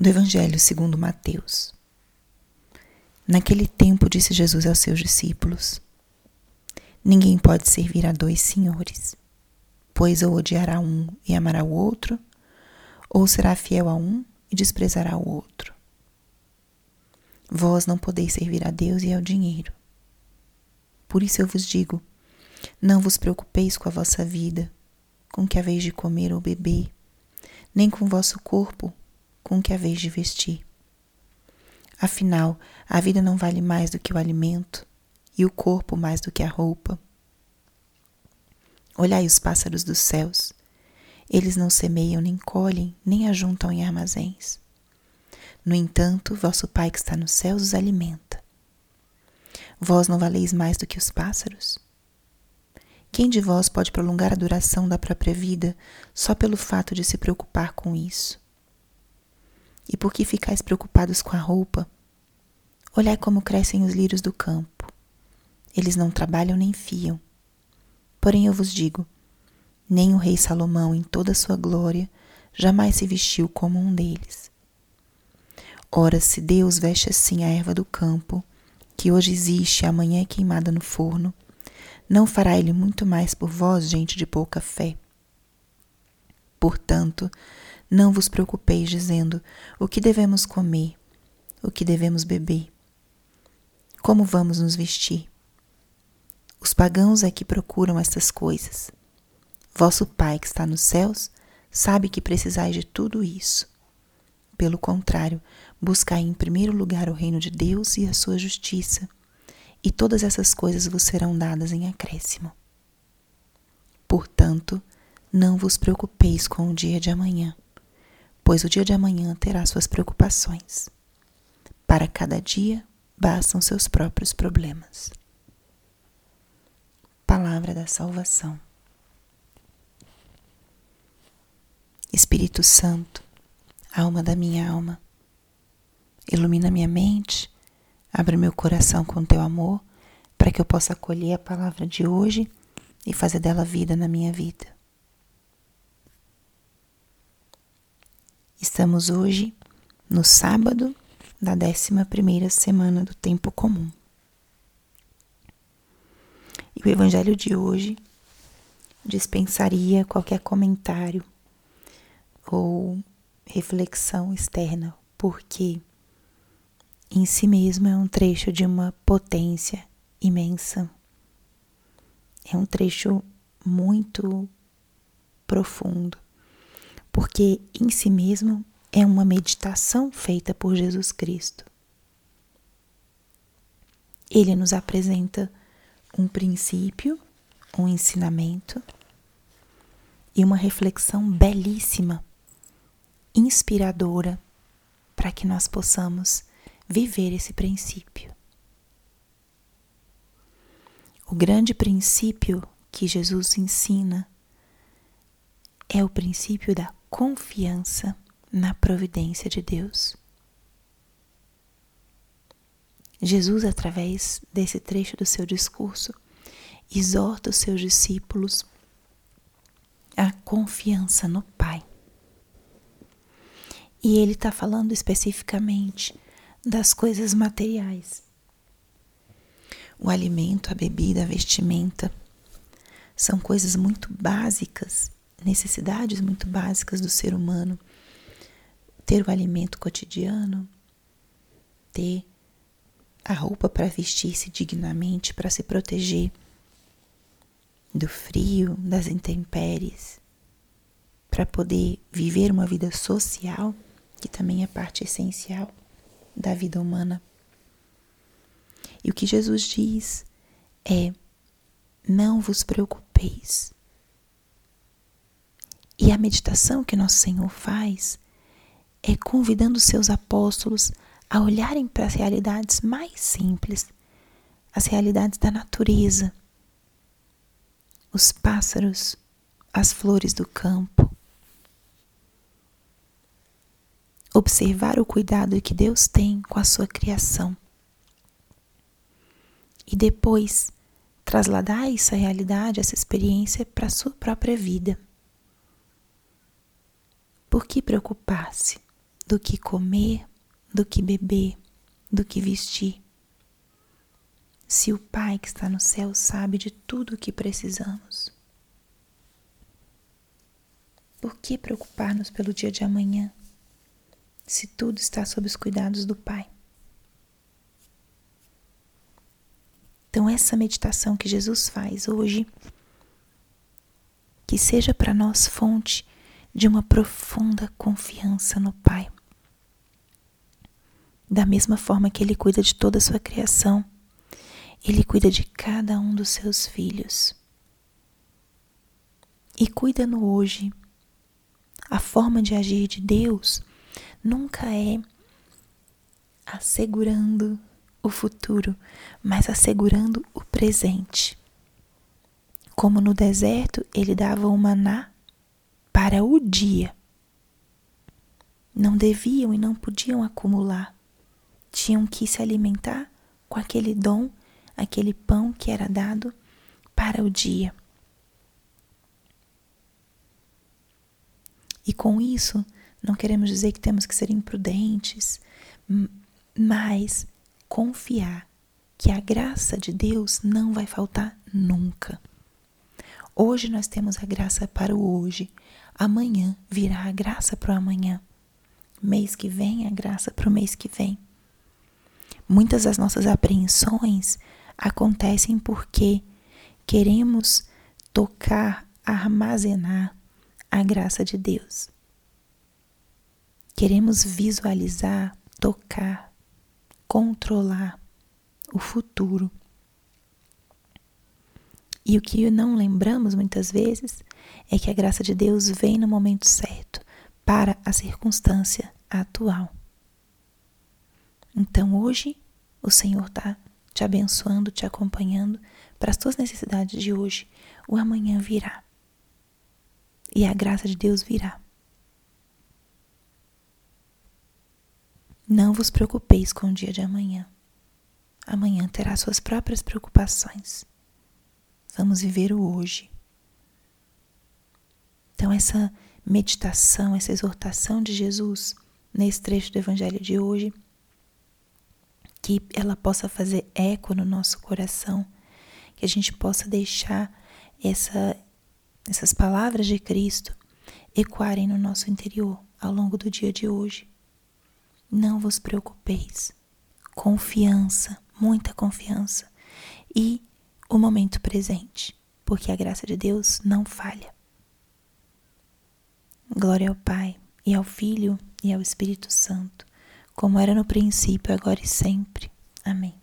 do Evangelho segundo Mateus. Naquele tempo disse Jesus aos seus discípulos: Ninguém pode servir a dois senhores, pois ou odiará um e amará o outro, ou será fiel a um e desprezará o outro. Vós não podeis servir a Deus e ao dinheiro. Por isso eu vos digo: não vos preocupeis com a vossa vida, com que haveis de comer ou beber, nem com o vosso corpo, com que haveis de vestir. Afinal, a vida não vale mais do que o alimento, e o corpo mais do que a roupa. Olhai os pássaros dos céus. Eles não semeiam, nem colhem, nem ajuntam em armazéns. No entanto, vosso Pai que está nos céus os alimenta. Vós não valeis mais do que os pássaros? Quem de vós pode prolongar a duração da própria vida só pelo fato de se preocupar com isso? E por que ficais preocupados com a roupa? Olhai como crescem os lírios do campo. Eles não trabalham nem fiam. Porém eu vos digo: nem o rei Salomão, em toda a sua glória, jamais se vestiu como um deles. Ora, se Deus veste assim a erva do campo, que hoje existe e amanhã é queimada no forno, não fará ele muito mais por vós, gente de pouca fé? Portanto, não vos preocupeis dizendo o que devemos comer, o que devemos beber, como vamos nos vestir. Os pagãos é que procuram estas coisas. Vosso Pai que está nos céus sabe que precisais de tudo isso. Pelo contrário, buscai em primeiro lugar o reino de Deus e a sua justiça, e todas essas coisas vos serão dadas em acréscimo. Portanto, não vos preocupeis com o dia de amanhã, pois o dia de amanhã terá suas preocupações. Para cada dia bastam seus próprios problemas. Palavra da Salvação. Espírito Santo, alma da minha alma, ilumina minha mente, abre meu coração com teu amor, para que eu possa acolher a palavra de hoje e fazer dela vida na minha vida. Estamos hoje no sábado da 11 primeira semana do tempo comum. E o evangelho de hoje dispensaria qualquer comentário ou reflexão externa, porque em si mesmo é um trecho de uma potência imensa. É um trecho muito profundo porque em si mesmo é uma meditação feita por Jesus Cristo. Ele nos apresenta um princípio, um ensinamento e uma reflexão belíssima, inspiradora, para que nós possamos viver esse princípio. O grande princípio que Jesus ensina é o princípio da confiança na providência de Deus. Jesus, através desse trecho do seu discurso, exorta os seus discípulos a confiança no Pai. E ele está falando especificamente das coisas materiais. O alimento, a bebida, a vestimenta são coisas muito básicas necessidades muito básicas do ser humano. Ter o alimento cotidiano, ter a roupa para vestir-se dignamente, para se proteger do frio, das intempéries, para poder viver uma vida social, que também é parte essencial da vida humana. E o que Jesus diz é: não vos preocupeis e a meditação que nosso Senhor faz é convidando seus apóstolos a olharem para as realidades mais simples, as realidades da natureza, os pássaros, as flores do campo. Observar o cuidado que Deus tem com a sua criação. E depois trasladar essa realidade, essa experiência para a sua própria vida. Por que preocupar-se do que comer, do que beber, do que vestir. Se o Pai que está no céu sabe de tudo o que precisamos, por que preocupar-nos pelo dia de amanhã, se tudo está sob os cuidados do Pai? Então, essa meditação que Jesus faz hoje, que seja para nós fonte de uma profunda confiança no Pai. Da mesma forma que Ele cuida de toda a sua criação, Ele cuida de cada um dos seus filhos. E cuida no hoje. A forma de agir de Deus nunca é assegurando o futuro, mas assegurando o presente. Como no deserto ele dava o maná para o dia. Não deviam e não podiam acumular. Tinham que se alimentar com aquele dom, aquele pão que era dado para o dia. E com isso, não queremos dizer que temos que ser imprudentes, mas confiar que a graça de Deus não vai faltar nunca. Hoje nós temos a graça para o hoje, amanhã virá a graça para o amanhã, mês que vem a graça para o mês que vem. Muitas das nossas apreensões acontecem porque queremos tocar, armazenar a graça de Deus. Queremos visualizar, tocar, controlar o futuro. E o que não lembramos muitas vezes é que a graça de Deus vem no momento certo para a circunstância atual. Então hoje o Senhor está te abençoando, te acompanhando para as tuas necessidades de hoje. O amanhã virá. E a graça de Deus virá. Não vos preocupeis com o dia de amanhã. Amanhã terá suas próprias preocupações. Vamos viver o hoje. Então, essa meditação, essa exortação de Jesus nesse trecho do Evangelho de hoje, que ela possa fazer eco no nosso coração, que a gente possa deixar essa, essas palavras de Cristo ecoarem no nosso interior ao longo do dia de hoje não vos preocupeis. Confiança, muita confiança. E o momento presente, porque a graça de Deus não falha. Glória ao Pai, e ao Filho, e ao Espírito Santo, como era no princípio, agora e sempre. Amém.